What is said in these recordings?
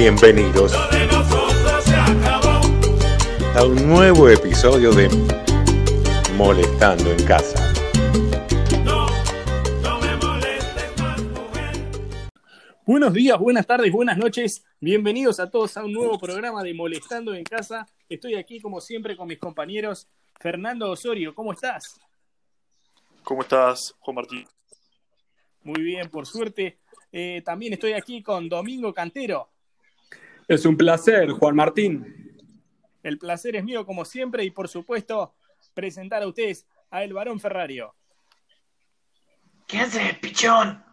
Bienvenidos a un nuevo episodio de Molestando en Casa. Buenos días, buenas tardes, buenas noches. Bienvenidos a todos a un nuevo programa de Molestando en Casa. Estoy aquí como siempre con mis compañeros. Fernando Osorio, ¿cómo estás? ¿Cómo estás, Juan Martín? Muy bien, por suerte. Eh, también estoy aquí con Domingo Cantero. Es un placer, Juan Martín. El placer es mío como siempre y por supuesto presentar a ustedes a El Varón Ferrario. ¿Qué hace, pichón?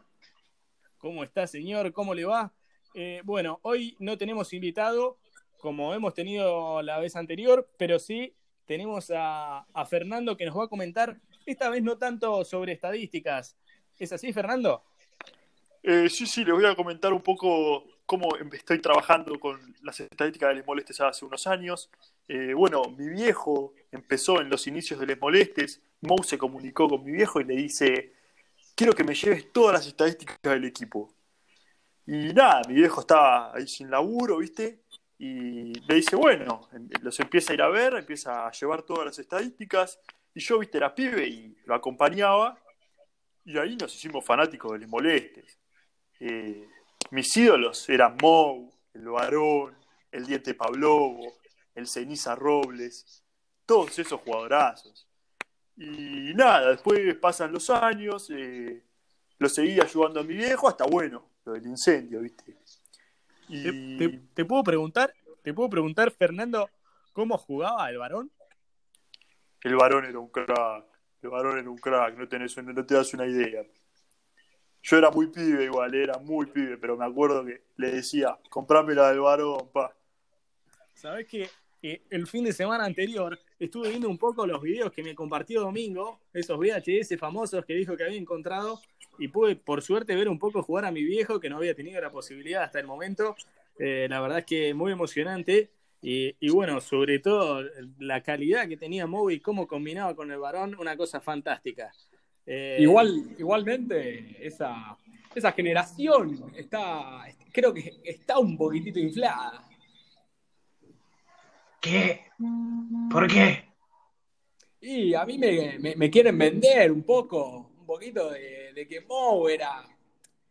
¿Cómo está, señor? ¿Cómo le va? Eh, bueno, hoy no tenemos invitado como hemos tenido la vez anterior, pero sí tenemos a, a Fernando que nos va a comentar, esta vez no tanto sobre estadísticas. ¿Es así, Fernando? Eh, sí, sí, les voy a comentar un poco cómo estoy trabajando con las estadísticas de Les Molestes hace unos años. Eh, bueno, mi viejo empezó en los inicios de Les Molestes. Mou se comunicó con mi viejo y le dice: Quiero que me lleves todas las estadísticas del equipo. Y nada, mi viejo estaba ahí sin laburo, ¿viste? Y le dice: Bueno, los empieza a ir a ver, empieza a llevar todas las estadísticas. Y yo, ¿viste? Era pibe y lo acompañaba. Y ahí nos hicimos fanáticos de Les Molestes. Eh, mis ídolos eran Mou, el Varón, el Diente Pablovo, el Ceniza Robles, todos esos jugadorazos. Y nada, después pasan los años, eh, lo seguí ayudando a mi viejo, hasta bueno, lo del incendio, ¿viste? Y... ¿Te, te, puedo preguntar, te puedo preguntar, Fernando, cómo jugaba el varón? El varón era un crack, el varón era un crack, no, tenés, no te das una idea. Yo era muy pibe igual, era muy pibe, pero me acuerdo que le decía, comprame la del varón, pa. Sabes que eh, el fin de semana anterior estuve viendo un poco los videos que me compartió Domingo, esos VHS famosos que dijo que había encontrado, y pude por suerte ver un poco jugar a mi viejo, que no había tenido la posibilidad hasta el momento. Eh, la verdad es que muy emocionante. Y, y, bueno, sobre todo la calidad que tenía Moby cómo combinaba con el varón, una cosa fantástica. Eh, Igual, igualmente, esa, esa generación está, creo que está un poquitito inflada. ¿Qué? ¿Por qué? Y a mí me, me, me quieren vender un poco, un poquito de, de que Moe era,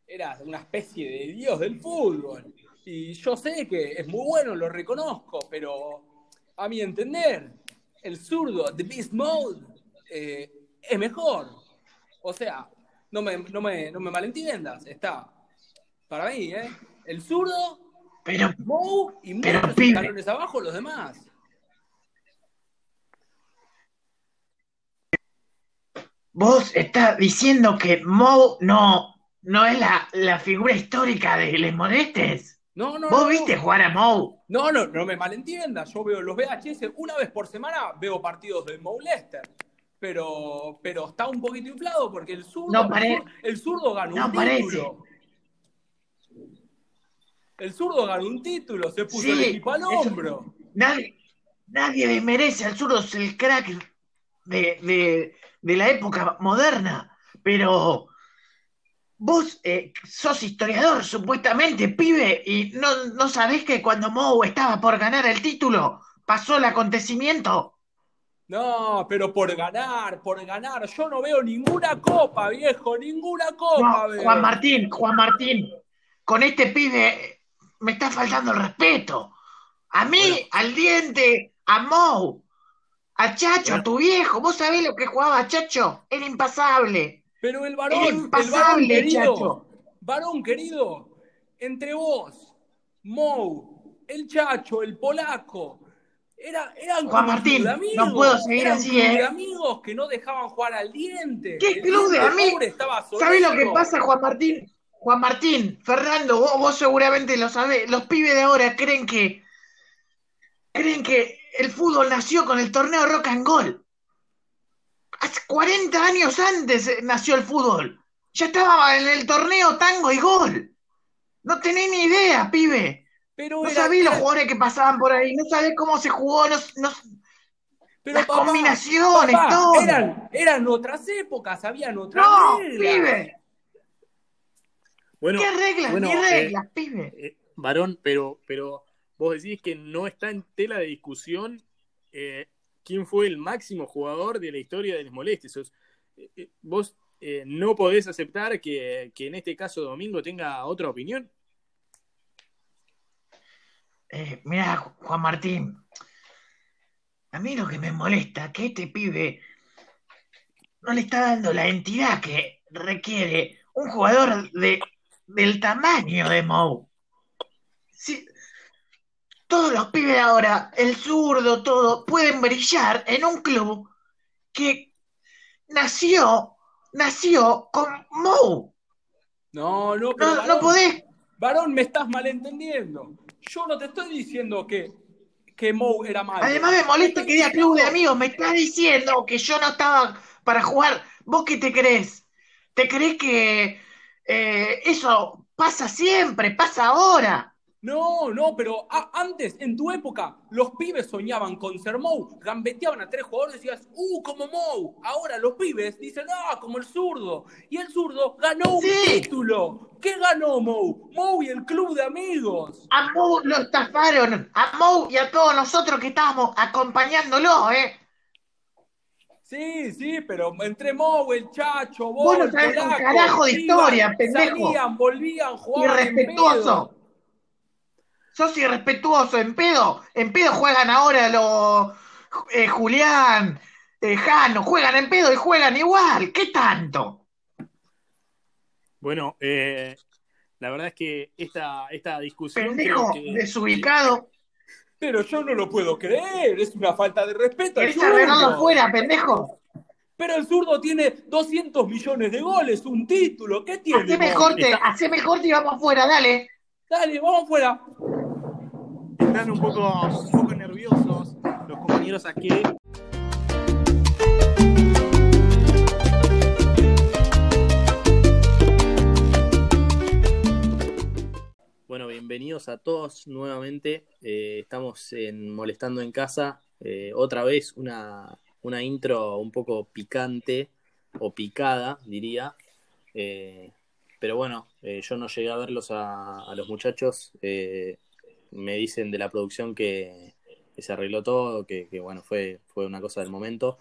era una especie de dios del fútbol. Y yo sé que es muy bueno, lo reconozco, pero a mi entender, el zurdo, The Beast Mode, eh, es mejor. O sea, no me, no me, no me malentiendas, está para mí, ¿eh? El zurdo, pero, Mou y muchos escalones abajo los demás. Vos estás diciendo que Mou no, no es la, la figura histórica de Les Molestes. No, no, ¿Vos no, viste no. jugar a Mou? No, no, no me malentiendas. Yo veo los VHS una vez por semana, veo partidos del Mou Leicester. Pero, pero está un poquito inflado porque el zurdo, No pare- el zurdo ganó no un parece. título. El zurdo ganó un título, se puso Sí, el equipo al eso- hombro. Nadie, nadie desmerece al zurdo, es el crack de, de, de la época moderna. Pero vos eh, sos historiador, supuestamente, pibe, y no, no sabés que cuando Mou estaba por ganar el título, pasó el acontecimiento. No, pero por ganar, por ganar. Yo no veo ninguna copa, viejo, ninguna copa. No. Juan Martín, Juan Martín, con este pibe me está faltando el respeto. A mí, Bueno. al diente, a Mou, a Chacho, Bueno. a tu viejo. ¿Vos sabés lo que jugaba Chacho? Era impasable. Pero el varón, Era el varón impasable, querido, Chacho. varón querido, entre vos, Mou, el Chacho, el polaco, era, eran Juan Martín, club de amigos, no puedo seguir así, club ¿eh? de amigos que no dejaban jugar al diente. ¿Qué El club de amigos? ¿Sabés lo que pasa, Juan Martín? Juan Martín, Fernando, vos, vos seguramente lo sabés. Los pibes de ahora creen que creen que el fútbol nació con el torneo Rock and Gold. Hace 40 años antes eh, nació el fútbol. Ya estaba en el torneo Tango y Gol. No tenés ni idea, pibe. Pero No sabés los jugadores que pasaban por ahí. No sabés cómo se jugó. No, no- pero, las papá, combinaciones, papá, todo. Eran, eran otras épocas, habían otras No, reglas. pibe. Bueno, ¿Qué reglas? bueno, ni eh, reglas, pibe. eh, varón, pero, pero vos decís que no está en tela de discusión eh, quién fue el máximo jugador de la historia de los molestes. Eh, eh, vos eh, no podés aceptar que, que en este caso Domingo tenga otra opinión. Eh, mira, Juan Martín, a mí lo que me molesta es que este pibe no le está dando la entidad que requiere un jugador de, del tamaño de Mou. Sí, todos los pibes de ahora, el zurdo, todo, pueden brillar en un club que nació, nació con Mou. No, no, pero No, no podés. Varón, me estás malentendiendo. Yo no te estoy diciendo que, que Mou era malo. Además me molesta que diga club de amigos. Me está diciendo que yo no estaba para jugar. ¿Vos qué te crees? ¿Te crees que eh, eso pasa siempre, pasa ahora? No, no, pero a- antes, en tu época, los pibes soñaban con ser Mou, gambeteaban a tres jugadores y decías, ¡uh, como Mou! Ahora los pibes dicen, ¡ah, como el zurdo! Y el zurdo ganó un título. ¿Qué ganó Mou? Mou y el club de amigos. A Mou lo estafaron. A Mou y a todos nosotros que estábamos acompañándolo, ¿eh? Sí, sí, pero entre Mou, el Chacho, vos, Vos no el carajo de iban, historia, pendejo. Salían, volvían, jugaban Irrespetuoso. Sos irrespetuoso. En pedo. En pedo juegan ahora los eh, Julián, eh, Jano. Juegan en pedo y juegan igual. ¿Qué tanto? Bueno, eh, la verdad es que esta, esta discusión Pendejo que- desubicado. Pero yo no lo puedo creer, es una falta de respeto. ¿Querés arreglarlo fuera, pendejo? Pero el zurdo tiene 200 millones de goles, un título. ¿Qué tiene? Haceme corte, haceme corte y vamos afuera, dale. Dale, vamos fuera. Están un poco, un poco nerviosos los compañeros aquí. Bueno, bienvenidos a todos nuevamente. Eh, estamos en Molestando en Casa. Eh, otra vez una, una intro un poco picante o picada, diría. Eh, pero bueno, yo no llegué a verlos a los muchachos. Me dicen de la producción que, que se arregló todo, que, que, bueno, fue, fue una cosa del momento.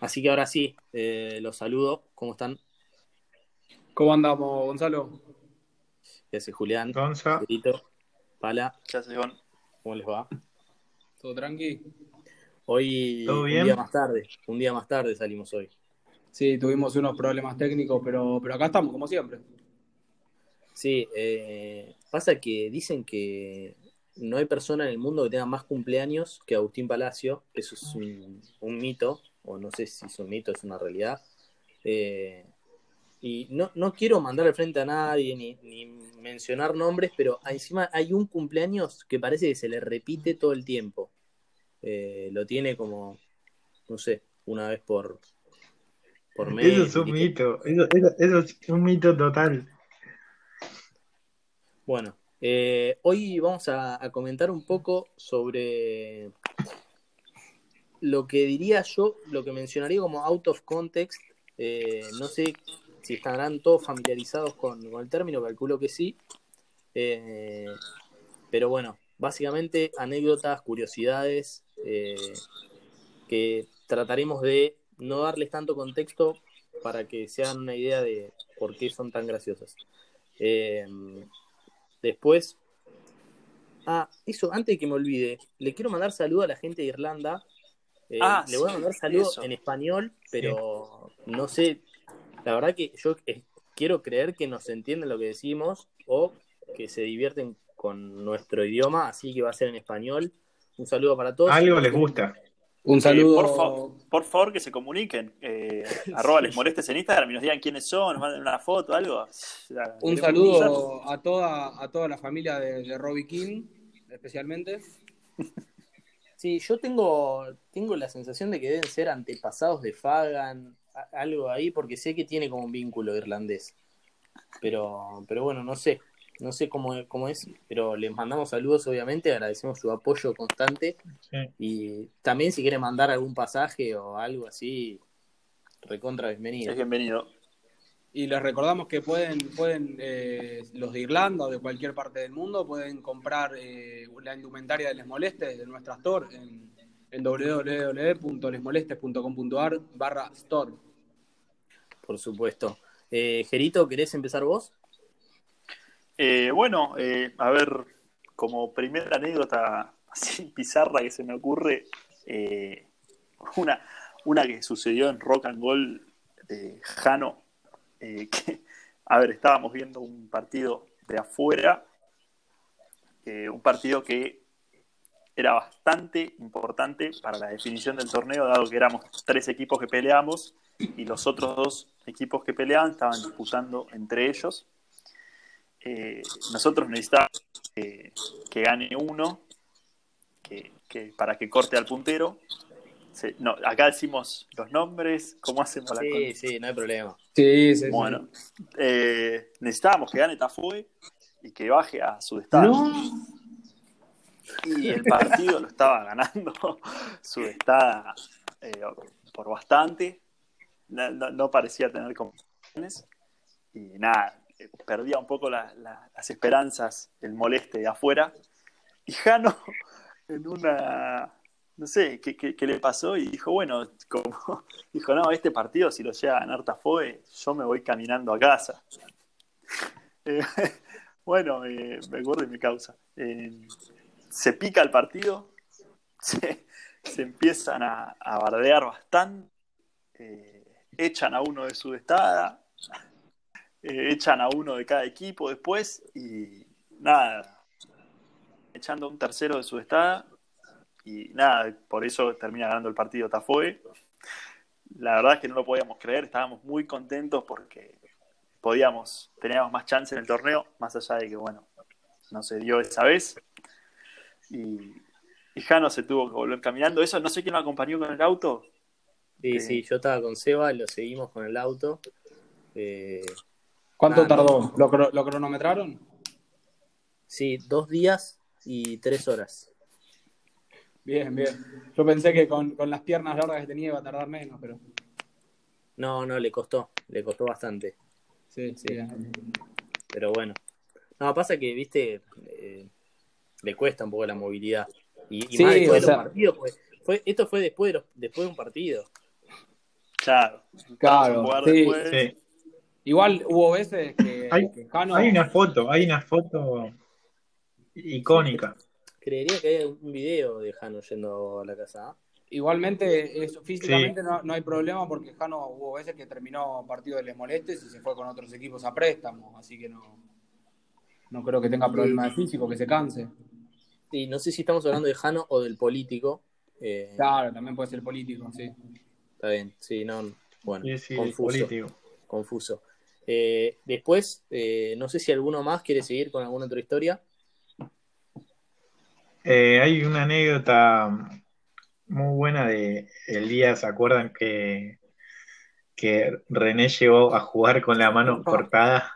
Así que ahora sí, eh, los saludo. ¿Cómo están? ¿Cómo andamos, Gonzalo? ¿Qué hace Julián? Gonza. Pedrito, Pala, ¿Qué haces, Iván? ¿cómo les va? ¿Todo tranqui? Hoy, ¿Todo un día más tarde, un día más tarde salimos hoy. Sí, tuvimos unos problemas técnicos, pero, pero acá estamos, como siempre. Sí, eh, pasa que dicen que no hay persona en el mundo que tenga más cumpleaños que Agustín Palacio. Eso es un, un mito, o no sé si es un mito, es una realidad. Eh, y no, no quiero mandar al frente a nadie ni, ni mencionar nombres, pero encima hay un cumpleaños que parece que se le repite todo el tiempo. Eh, lo tiene como, no sé, una vez por, por mes. Eso es un mito, eso, eso- eso es un mito total. Bueno, eh, hoy vamos a, comentar un poco sobre lo que diría yo, lo que mencionaría como out of context. Eh, no sé si estarán todos familiarizados con, el término, calculo que sí. Eh, pero bueno, básicamente anécdotas, curiosidades, que trataremos de no darles tanto contexto para que se hagan una idea de por qué son tan graciosas. Después. Ah, eso, antes de que me olvide, le quiero mandar saludo a la gente de Irlanda. Eh, Ah, le voy a sí, mandar saludo eso. en español, pero no sé. La verdad que yo eh, quiero creer que nos entienden lo que decimos o que se divierten con nuestro idioma, así que va a ser en español. Un saludo para todos. Algo les gusta. Un Eh, saludo. por, fa- por favor, que se comuniquen. Eh, arroba les molestes en Instagram y nos digan quiénes son, nos manden una foto, algo. Un saludo a toda, a toda la familia de, de Robbie King, especialmente. Sí, yo tengo, tengo la sensación de que deben ser antepasados de Fagan, algo ahí, porque sé que tiene como un vínculo irlandés. Pero, pero bueno, no sé, no sé cómo, cómo es, pero les mandamos saludos, obviamente, agradecemos su apoyo constante. Sí. Y también si quieren mandar algún pasaje o algo así, recontra bienvenido. Es bienvenido. Y les recordamos que pueden, pueden eh, los de Irlanda o de cualquier parte del mundo, pueden comprar eh, la indumentaria de Les Molestes de nuestra store en, en www.lesmolestes.com.ar barra store. Por supuesto. Eh, Gerito, ¿querés empezar vos? Eh, bueno, eh, a ver, como primera anécdota así pizarra que se me ocurre, eh, una, una que sucedió en Rock and Roll de Jano, eh, que, a ver, estábamos viendo un partido de afuera, un partido que era bastante importante para la definición del torneo, dado que éramos tres equipos que peleamos y los otros dos equipos que peleaban estaban disputando entre ellos. Eh, nosotros necesitábamos que, que gane uno que, que para que corte al puntero. Se- no, acá decimos los nombres, ¿cómo hacemos la Sí, con- sí, no hay problema. Sí, sí, sí. Bueno, eh, necesitábamos que gane Tafue y que baje a su estado. No. Y el partido lo estaba ganando su estada por bastante. No, no- no parecía tener complicaciones. Y nada, perdía un poco la- la- las esperanzas, el moleste de afuera. Y Jano, en una. No sé qué, le pasó y dijo, bueno, como, dijo, no, este partido si lo llega a ganar Tafoe, yo me voy caminando a casa. Eh, bueno, me acuerdo de mi causa. Eh, se pica el partido, se, se empiezan a, a bardear bastante, eh, echan a uno de su estada, eh, echan a uno de cada equipo después y nada, echando a un tercero de su estada y nada, por eso termina ganando el partido Tafoe. La verdad es que no lo podíamos creer, estábamos muy contentos porque podíamos, teníamos más chance en el torneo, más allá de que, bueno, no se dio esa vez. Y, y Jano se tuvo que volver caminando. Eso no sé quién lo acompañó con el auto. Sí, Eh, sí, yo estaba con Seba, lo seguimos con el auto. Eh, ¿Cuánto Ah, no. tardó? ¿Lo, cro- lo cronometraron? sí, dos días y tres horas. Bien, bien. Yo pensé que con, con las piernas largas que tenía iba a tardar menos, pero No, no, le costó, le costó bastante. sí, Sí. bien. Pero bueno. No, pasa que, viste, eh, le cuesta un poco la movilidad. Y, y Sí, más después o de los sea- partidos, pues, fue, esto fue después de, los- después de un partido. Claro. Claro, después. Sí. Igual hubo veces que, Hay- que Jano- Hay una foto, hay una foto icónica. Creería que hay un video de Jano yendo a la casa. ¿ah? Igualmente, eso, físicamente no, no hay problema porque Jano hubo veces que terminó partido de Les Molestes y se fue con otros equipos a préstamo, así que no, no creo que tenga problema de físico, que se canse. Y no sé si estamos hablando de Jano o del político. Eh, Claro, también puede ser político, sí. Está bien, sí, no. Bueno, Sí, sí, confuso. político. confuso. Eh, después, eh, no sé si alguno más quiere seguir con alguna otra historia. Eh, hay una anécdota muy buena de el día, ¿se acuerdan que, que René llegó a jugar con la mano cortada?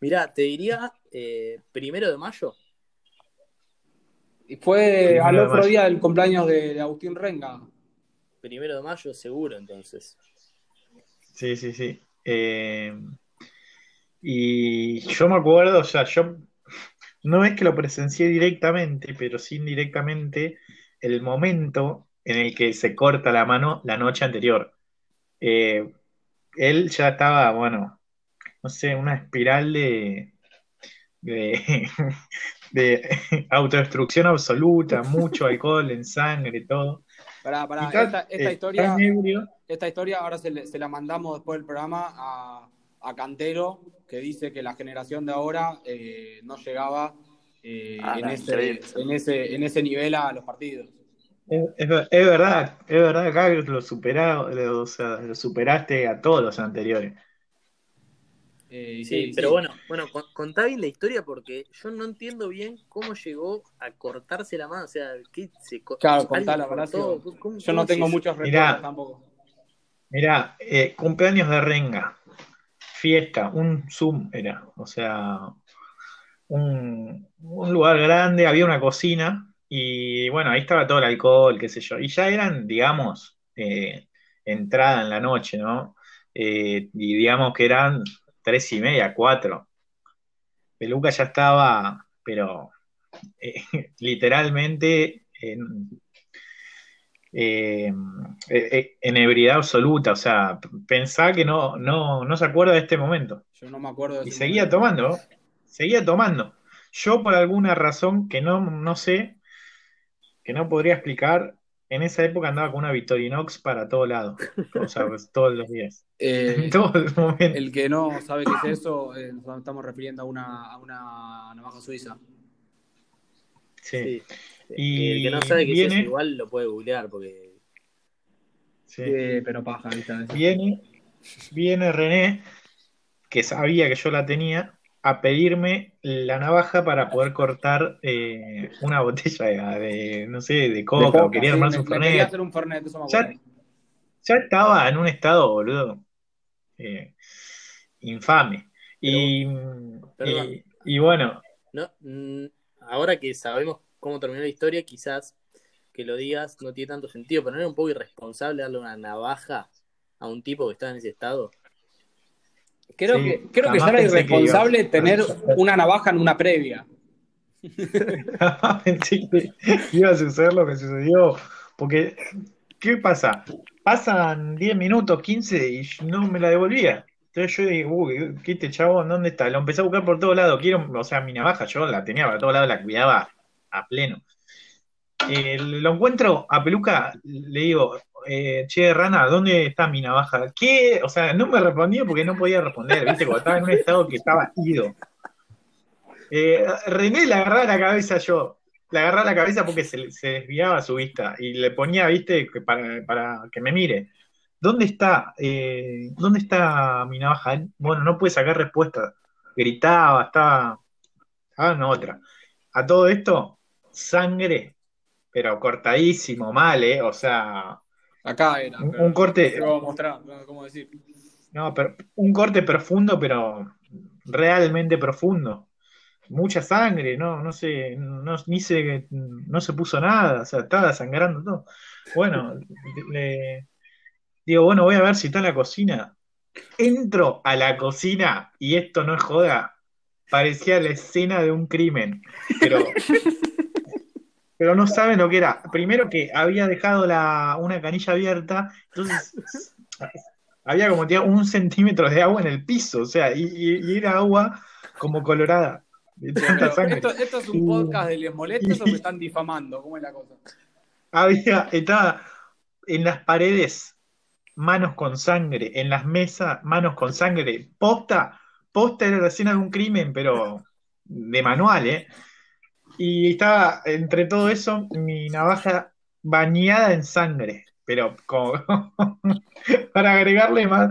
Mirá, te diría eh, primero de mayo. Y fue Primero al otro día del cumpleaños de, de Agustín Renga. Primero de mayo, seguro, entonces. Sí, sí, sí. Y yo me acuerdo, o sea, yo no es que lo presencié directamente, pero sí indirectamente el momento en el que se corta la mano la noche anterior. Eh, él ya estaba, bueno, no sé, una espiral de, de, de autodestrucción absoluta, mucho alcohol en sangre, todo. Pará, pará, esta, esta eh, historia, esta historia ahora se, le- se la mandamos después del programa a, a Cantero, que dice que la generación de ahora eh, no llegaba eh, Ah, en, no, ese, en, ese, en ese nivel a los partidos. Es, es ver- es verdad, es verdad, acá lo, superado, lo, o sea, lo superaste a todos los anteriores. Eh, Sí, sí, pero sí. bueno, bueno, con- contá bien la historia porque yo no entiendo bien cómo llegó a cortarse la mano. O sea, ¿qué se Claro, alguien contala, cortó? Horacio. ¿Cómo- Yo no cómo tengo muchos Mirá. recuerdos tampoco. Mirá, eh, cumpleaños de Renga, fiesta, un Zoom era, o sea, un, un lugar grande, había una cocina y bueno, ahí estaba todo el alcohol, qué sé yo, y ya eran, digamos, eh, entrada en la noche, ¿no? Eh, y digamos que eran tres y media, cuatro. Peluca ya estaba, pero eh, literalmente en, eh, eh, en ebriedad absoluta. O sea, pensá que no, no, no se acuerda de este momento. Yo no me acuerdo de Y seguía momento. tomando, seguía tomando. Yo por alguna razón que no, no sé, que no podría explicar, en esa época andaba con una Victorinox para todo lado. O sea, pues, todos los días. Eh, En todo el momento. el que no sabe qué es eso, eh, nos estamos refiriendo a una, a una navaja suiza. Sí, Sí. Y el que no sabe qué es viene- eso, igual lo puede googlear porque sí. Eh, pero paja, ¿viste? Viene, viene René, que sabía que yo la tenía, a pedirme la navaja para poder cortar eh, una botella de, de, no sé, de coca, De coca, o quería sí, armarse me- un me quería hacer un fernet, eso me Ya- acuerdo. Ya estaba en un estado, boludo, eh, infame. Y, Perdón. y, y bueno, no, mm, ahora que sabemos cómo terminó la historia, quizás que lo digas no tiene tanto sentido, pero no era un poco irresponsable darle una navaja a un tipo que estaba en ese estado. Creo Sí, que, creo que ya era que irresponsable iba- tener una navaja en una previa. Pensé que iba a suceder lo que sucedió. Porque, ¿qué pasa? Pasan 10 minutos, 15 y no me la devolvía. Entonces yo digo, uy, ¿qué este chabón? ¿Dónde está? Lo empecé a buscar por todos lados. Quiero, o sea, mi navaja yo la tenía para todos lados, la cuidaba a pleno. Eh, lo encuentro a Peluca, le digo, eh, che, Rana, ¿dónde está mi navaja? ¿Qué? O sea, no me respondía porque no podía responder, ¿viste? Porque estaba en un estado que estaba ido. Eh, René le agarraba la cabeza yo. Le agarraba la cabeza porque se, se desviaba su vista y le ponía, viste, para, para que me mire. ¿Dónde está? eh, ¿Dónde está mi navaja? Bueno, no pude sacar respuesta. Gritaba, estaba, estaba en otra. A todo esto, sangre, pero cortadísimo, mal, ¿eh? O sea, Acá era. un, pero un corte, Te voy a mostrar, cómo decir. no, pero un corte profundo, pero realmente profundo. Mucha sangre, no, no sé, no, ni se, no se puso nada, o sea, estaba sangrando todo. Bueno, le digo, bueno, voy a ver si está en la cocina. Entro a la cocina y esto no es joda, parecía la escena de un crimen, pero, pero no saben lo que era. Primero que había dejado la, una canilla abierta, entonces había como un centímetro de agua en el piso, o sea, y, era agua como colorada. ¿esto, ¿Esto es un podcast de Les Molestes o me están difamando? ¿Cómo es la cosa? Había, estaba en las paredes, manos con sangre, en las mesas, manos con sangre. Posta, posta era la escena de un crimen, pero de manual, ¿eh? Y estaba entre todo eso, mi navaja bañada en sangre, pero como para agregarle más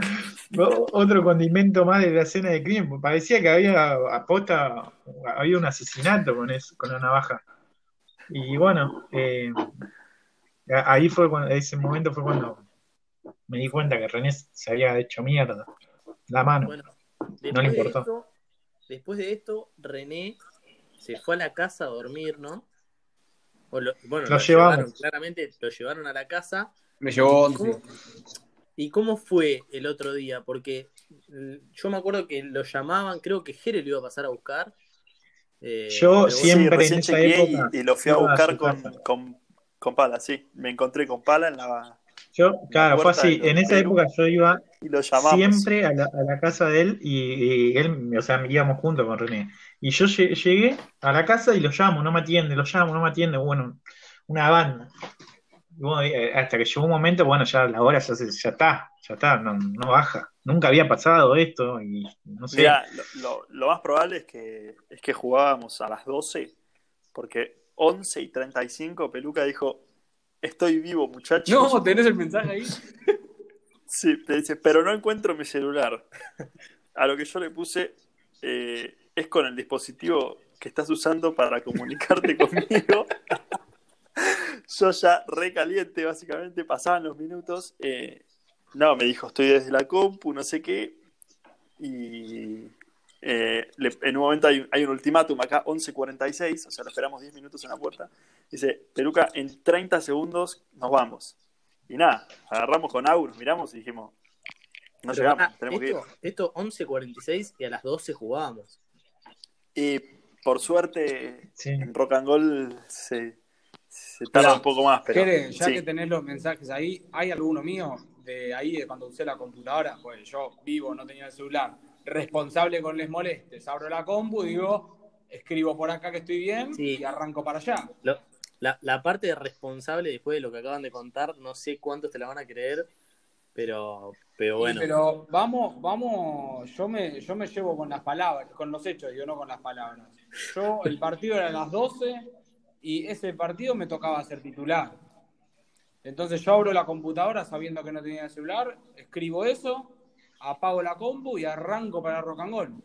otro condimento más de la escena de crimen. Parecía que había aposta, había un asesinato con eso, con la navaja. Y bueno, eh, ahí fue cuando, ese momento fue cuando me di cuenta que René se había hecho mierda. La mano. Bueno, No le de importó. esto, después de esto, René se fue a la casa a dormir, ¿no? O lo- bueno, Lo lo, llevamos. llevaron, claramente lo llevaron a la casa. Me llevó ¿Y cómo, y cómo fue el otro día? Porque mm, yo me acuerdo que lo llamaban, creo que Jere lo iba a pasar a buscar. Eh, Yo siempre- recién en esa y- lo fui a buscar con, con, con Pala, sí. Me encontré con Pala en la, Yo, claro, fue así. En esa época yo iba siempre a la, a la casa de él y, y él, o sea, íbamos juntos con René. Y yo lle- llegué a la casa y lo llamo, no me atiende, lo llamo, no me atiende. Bueno, una banda. Bueno, eh, hasta que llegó un momento, bueno, ya la hora ya, se- ya está, ya está, no, no baja. Nunca había pasado esto y no sé. Mira, lo, lo- lo más probable es que, es que jugábamos a las 12, porque 11 y 35 Peluca dijo, estoy vivo muchachos. No, tenés el mensaje ahí. Sí, te dice, pero no encuentro mi celular. A lo que yo le puse, eh, es con el dispositivo que estás usando para comunicarte conmigo. Yo ya recaliente, básicamente, pasaban los minutos. eh, no, me dijo, estoy desde la compu, no sé qué. Y eh, le- en un momento hay, hay un ultimátum acá, 11.46, o sea, lo esperamos 10 minutos en la puerta. Dice, Peluca, en 30 segundos nos vamos. Y nada, agarramos con August, miramos y dijimos, No Pero llegamos, tenemos que ir. esto, esto 11.46 y a las 12 jugábamos. Y por suerte, Sí. en Rock and Roll se, se tarda un poco más, pero Jere, ya sí. que tenés los mensajes ahí, ¿hay alguno mío de ahí de cuando usé la computadora? Pues yo vivo, no tenía el celular. Responsable con les molestes. Abro la compu, digo, escribo por acá que estoy bien Sí. y arranco para allá. Lo- la, la parte de responsable después de lo que acaban de contar, no sé cuántos te la van a creer, pero, pero Sí, bueno. pero vamos, vamos, yo me, yo me llevo con las palabras, con los hechos, digo, no con las palabras. Yo, el partido era a las 12 y ese partido me tocaba ser titular. Entonces yo abro la computadora sabiendo que no tenía el celular, escribo eso, apago la compu y arranco para Rock and Roll.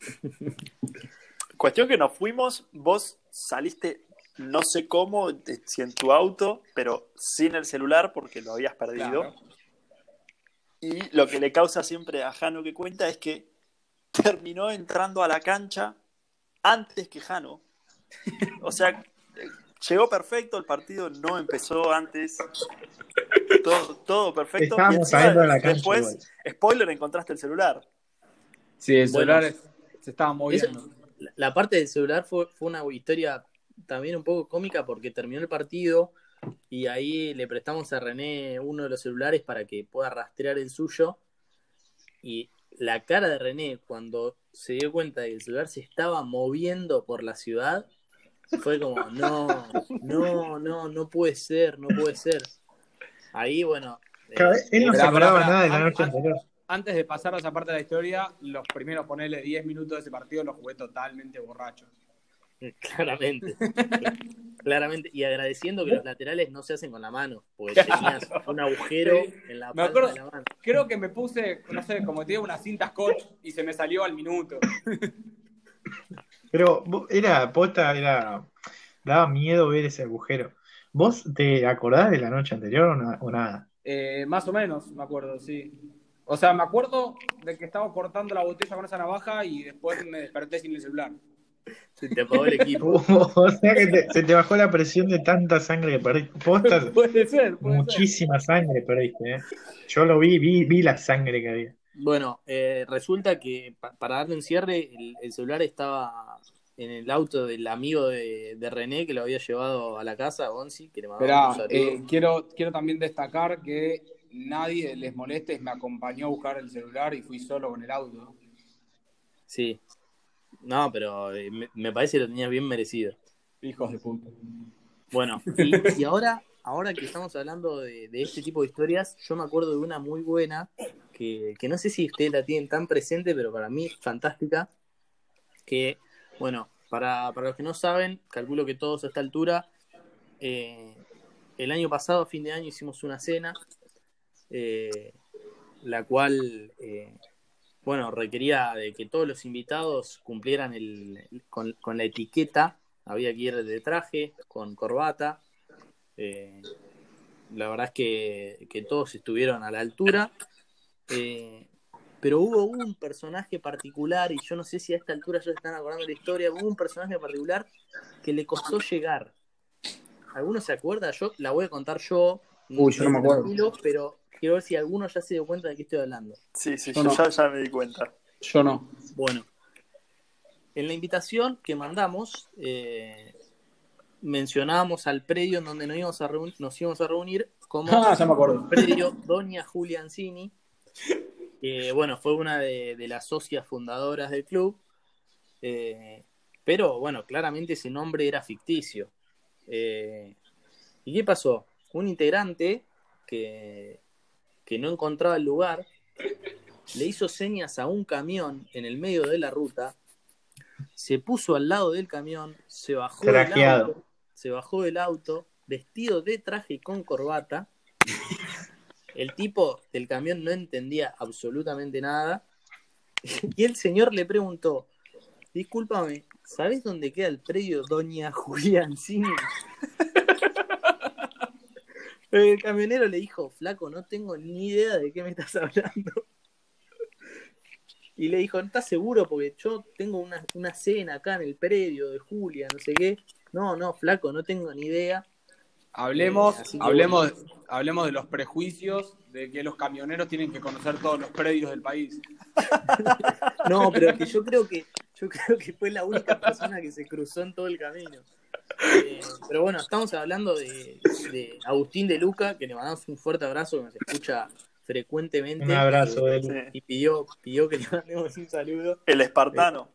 Cuestión que nos fuimos, vos saliste no sé cómo, si en tu auto, pero sin el celular porque lo habías perdido. Claro. Y lo que le causa siempre a Jano que cuenta es que terminó entrando a la cancha antes que Jano. O sea, llegó perfecto, el partido no empezó antes. Todo, todo perfecto. Estábamos encima, adentro de la cancha Después, igual. spoiler, encontraste el celular. Sí, el Bueno, celular es- se estaba moviendo. La, la parte del celular fue, fue una historia también un poco cómica porque terminó el partido y ahí le prestamos a René uno de los celulares para que pueda rastrear el suyo. Y la cara de René cuando se dio cuenta de que el celular se estaba moviendo por la ciudad fue como, no, no, no, no puede ser, no puede ser. Ahí, bueno. eh, él no se acordaba nada de la noche An- an- anterior. Antes de pasar a esa parte de la historia, los primeros, ponerle 10 minutos de ese partido, los jugué totalmente borrachos. Claramente. Claramente. Y agradeciendo que los laterales no se hacen con la mano, porque tenías un agujero Sí. en la Me palma acuerdo- de la mano. Creo que me puse, no sé, como tiene unas cintas scotch y se me salió al minuto. Pero vos- era posta, era. Daba miedo ver ese agujero. ¿Vos te acordás de la noche anterior o, na- o nada? Eh, más o menos, me acuerdo, sí. O sea, me acuerdo de que estaba cortando la botella con esa navaja y después me desperté sin el celular. Se te apagó el equipo. o sea que te- se te bajó la presión de tanta sangre que perdiste. Puede ser, puede ser. muchísima sangre perdiste, ¿eh? Yo lo vi, vi, vi la sangre que había. Bueno, eh, resulta que pa- para darle un cierre, el, el celular estaba en el auto del amigo de, de René que lo había llevado a la casa, Gonzi, que le mandaba Esperá, un eh, quiero, quiero también destacar que nadie les molestes me acompañó a buscar el celular y fui solo con el auto. Sí. No, pero eh, me, me parece que lo tenías bien merecido. Hijos de puta. Bueno, y, y ahora, ahora que estamos hablando de, de este tipo de historias, yo me acuerdo de una muy buena, que, que no sé si ustedes la tienen tan presente, pero para mí es fantástica, que, bueno, para, para los que no saben, calculo que todos a esta altura, eh, el año pasado, a fin de año, hicimos una cena, eh, la cual, eh, bueno, requería de que todos los invitados cumplieran el, con, con la etiqueta había que ir de traje, con corbata. Eh, la verdad es que, que todos estuvieron a la altura. Eh, pero hubo un personaje particular, y yo no sé si a esta altura ya se están acordando de la historia, hubo un personaje particular que le costó llegar. ¿Alguno se acuerda? Yo la voy a contar yo. Uy, yo no me acuerdo. tranquilo, Pero quiero ver si alguno ya se dio cuenta de qué estoy hablando. Sí, sí, Yo yo no. ya, ya me di cuenta. Yo no. Bueno, en la invitación que mandamos, eh, mencionábamos al predio en donde nos íbamos a, reun- nos íbamos a reunir como Ah, ya me acuerdo. el predio Doña Julia Ancini, que bueno, fue una de, de las socias fundadoras del club, eh, pero bueno, claramente ese nombre era ficticio. Eh, ¿Y qué pasó? Un integrante que, que no encontraba el lugar le hizo señas a un camión en el medio de la ruta, se puso al lado del camión, se bajó del auto, se bajó del auto, vestido de traje y con corbata. El tipo del camión no entendía absolutamente nada. Y el señor le preguntó, discúlpame, ¿sabes dónde queda el predio Doña Julia Ancini? El camionero le dijo, flaco, no tengo ni idea de qué me estás hablando. Y le dijo, ¿estás seguro? Porque yo tengo una, una cena acá en el predio de Julia, no sé qué. No, no, flaco, no tengo ni idea. Hablemos, Eh, hablemos, hablemos de los prejuicios de que los camioneros tienen que conocer todos los predios del país. No, pero es que yo creo que yo creo que fue la única persona que se cruzó en todo el camino. Eh, pero bueno, estamos hablando de, de Agustín de Luca, que le mandamos un fuerte abrazo, que nos escucha frecuentemente. Un abrazo, eh, Elu. Sí. y pidió, pidió que le mandemos un saludo. El espartano.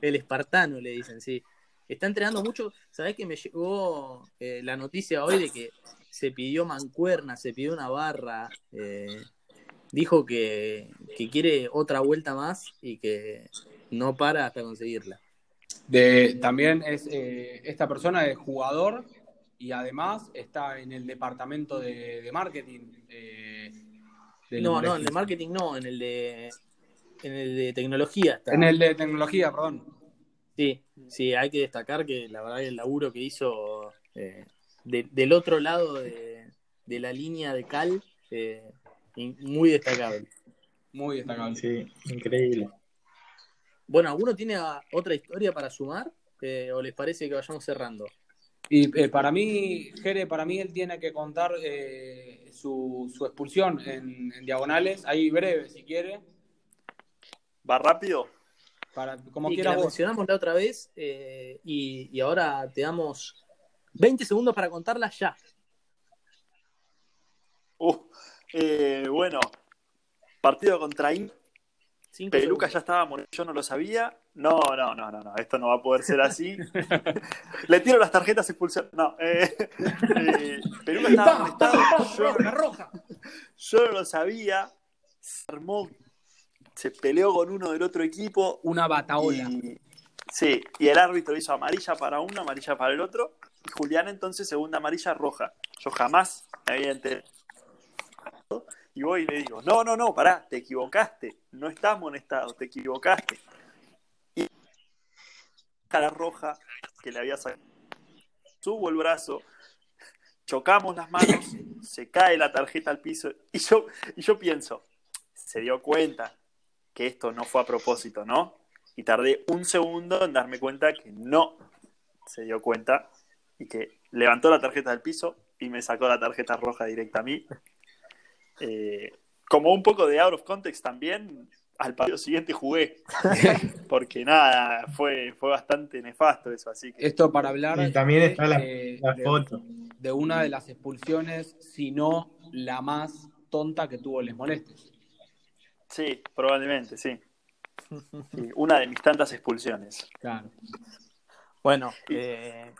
El espartano, le dicen, sí. Está entrenando mucho. ¿Sabés que me llegó eh, la noticia hoy de que se pidió mancuerna, se pidió una barra? eh, dijo que, que quiere otra vuelta más y que no para hasta conseguirla. De, también es eh, esta persona es jugador y además está en el departamento de, de marketing. eh, No, no, en el de marketing no, en el de, en el de tecnología está. En el de tecnología, perdón. Sí, sí, hay que destacar que la verdad el laburo que hizo eh, de- del otro lado de, de la línea de Cal, eh, in- muy destacable. Muy destacable. Sí, increíble. Bueno, ¿alguno tiene otra historia para sumar? Eh, ¿O les parece que vayamos cerrando? Y eh, para mí, Jere, para mí él tiene que contar eh, su, su expulsión en, en diagonales, ahí breve, si quiere, ¿Va rápido? Para como Y que la vos. mencionamos la otra vez eh, y, y ahora te damos 20 segundos para contarla ya. Uh, eh, bueno, partido contra. Cinco Peluca segundos. ya estaba yo no lo sabía. No, no, no, no, no, esto no va a poder ser así. Le tiro las tarjetas expulsión. No, eh, eh, Peluca estaba amonestado. Yo, yo no lo sabía. Se armó, se peleó con uno del otro equipo. Una bataola. Y, sí, y el árbitro hizo amarilla para uno, amarilla para el otro. Y Julián entonces segunda amarilla roja. Yo jamás me había enterado. Y voy y le digo, no, no, no, pará, te equivocaste. No está amonestado, te equivocaste. Y la roja que le había sacado. Subo el brazo, chocamos las manos, se cae la tarjeta al piso. Y yo, y yo pienso, se dio cuenta que esto no fue a propósito, ¿no? Y tardé un segundo en darme cuenta que no se dio cuenta y que levantó la tarjeta del piso y me sacó la tarjeta roja directa a mí. Eh, como un poco de out of context también, al partido siguiente jugué. Porque nada, fue, fue bastante nefasto eso, así que Esto para hablar Y también de, está la, la de- foto. de una de las expulsiones, si no la más tonta que tuvo Les Molestes. Sí, probablemente, sí. Sí, Una de mis tantas expulsiones. Claro. Bueno, eh,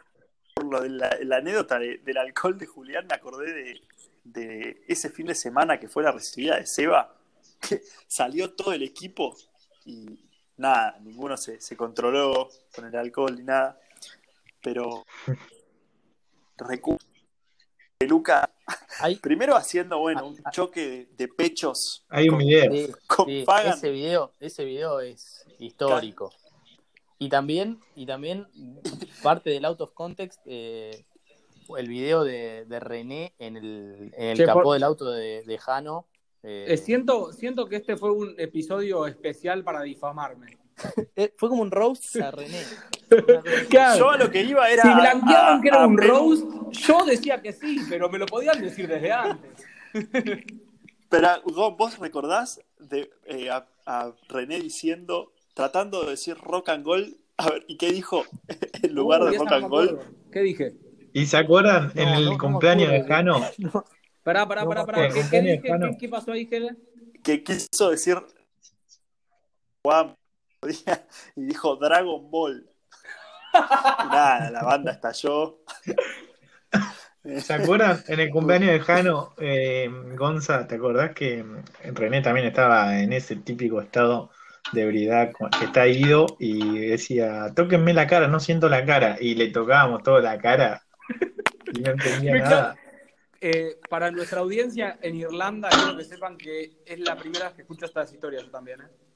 por lo de la, la anécdota de- del alcohol de Julián, me acordé de, de ese fin de semana que fue la recibida de Seba, que salió todo el equipo y nada, ninguno se, se controló con el alcohol ni nada. Pero recu- Peluca, hay, primero haciendo bueno un choque de, de pechos Hay un con, video. sí, con sí, Fagan. ese video, ese video es histórico. Y también, y también parte del out of context, eh, el video de, de René en el, en el Che, capó por- del auto de, de Jano. eh, Eh, siento, siento que este fue un episodio especial para difamarme. Eh, fue como un roast a René. Claro. Yo a lo que iba era. si blanqueaban a- que era a un Perú. roast, yo decía que sí, pero me lo podían decir desde antes. Pero Gon, ¿vos recordás de, eh, a, a René diciendo, tratando de decir rock and roll? A ver, ¿y qué dijo en lugar Uy, de rock and roll? ¿Qué dije? ¿Y se acuerdan en el no, cumpleaños de. Jano? Pará, pará, pará, pará. ¿Qué, qué Cumpleaños dije? lejano. ¿Qué, qué pasó ahí, Gele? Que quiso decir Y dijo Dragon Ball. Nada, la banda estalló. ¿Se acuerdan? En el cumpleaños de Jano, eh, Gonza, ¿te acordás que René también estaba en ese típico estado de ebriedad que está ido y decía, tóquenme la cara, no siento la cara? Y le tocábamos toda la cara y no entendía nada. Eh, para nuestra audiencia en Irlanda, quiero que sepan que es la primera vez que escucho estas historias yo también. ¿eh?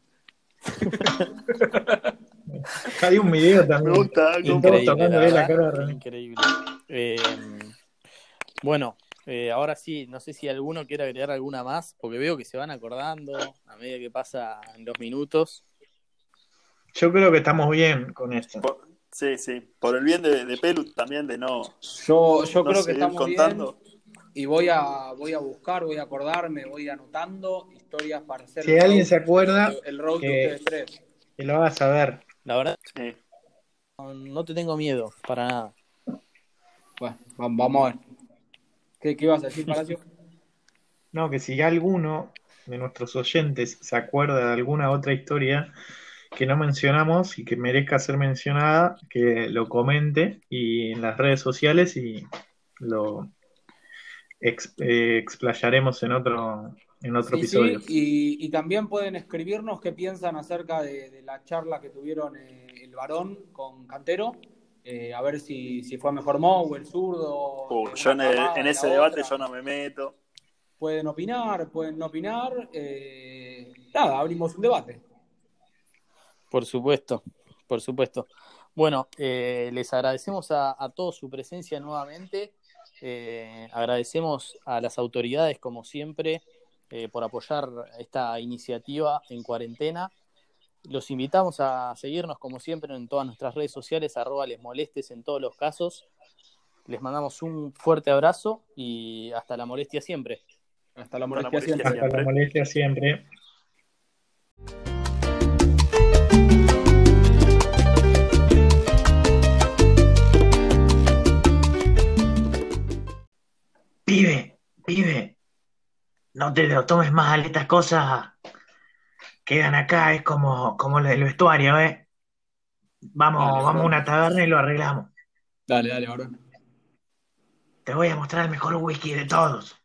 Hay un video Me también. gusta. Y todos Increíble, la verdad, cara. Increíble. Eh, bueno, eh, ahora sí, no sé si alguno quiere agregar alguna más, porque veo que se van acordando a medida que pasan los minutos. Yo creo que estamos bien con esto. Sí, sí. Por el bien de, de Pelu también de no, Yo, yo no creo que seguir estamos contando. bien y voy a, voy a buscar, voy a acordarme, voy anotando historias para hacer Si el alguien road- se acuerda, el road que- de ustedes tres. que lo haga saber. La verdad, Sí. no, no te tengo miedo para nada. Bueno, va- vamos a ver. ¿Qué, qué ibas a decir, Palacio? No, que si alguno de nuestros oyentes se acuerda de alguna otra historia que no mencionamos y que merezca ser mencionada, que lo comente y en las redes sociales y lo eh, explayaremos en otro, en otro Sí, episodio. sí, y, y también pueden escribirnos qué piensan acerca de, de la charla que tuvieron eh, el varón con Cantero, eh, a ver si, si fue mejor Mou, el zurdo. Uh, yo en, el- ese debate otra. yo no me meto. Pueden opinar, pueden no opinar. eh, nada, abrimos un debate. Por supuesto, por supuesto. Bueno, eh, les agradecemos a, a todos su presencia nuevamente. Eh, agradecemos a las autoridades, como siempre, eh, por apoyar esta iniciativa en cuarentena. Los invitamos a seguirnos, como siempre, en todas nuestras redes sociales, arroba les molestes en todos los casos. Les mandamos un fuerte abrazo y hasta la molestia siempre. Hasta la Hasta la molestia molestia siempre. Hasta la molestia siempre. No te lo tomes más a estas cosas. Quedan acá, es como, como lo del vestuario, ¿eh? Vamos, Dale, vamos a una taberna y lo arreglamos. Dale, dale, varón. Te voy a mostrar el mejor whisky de todos.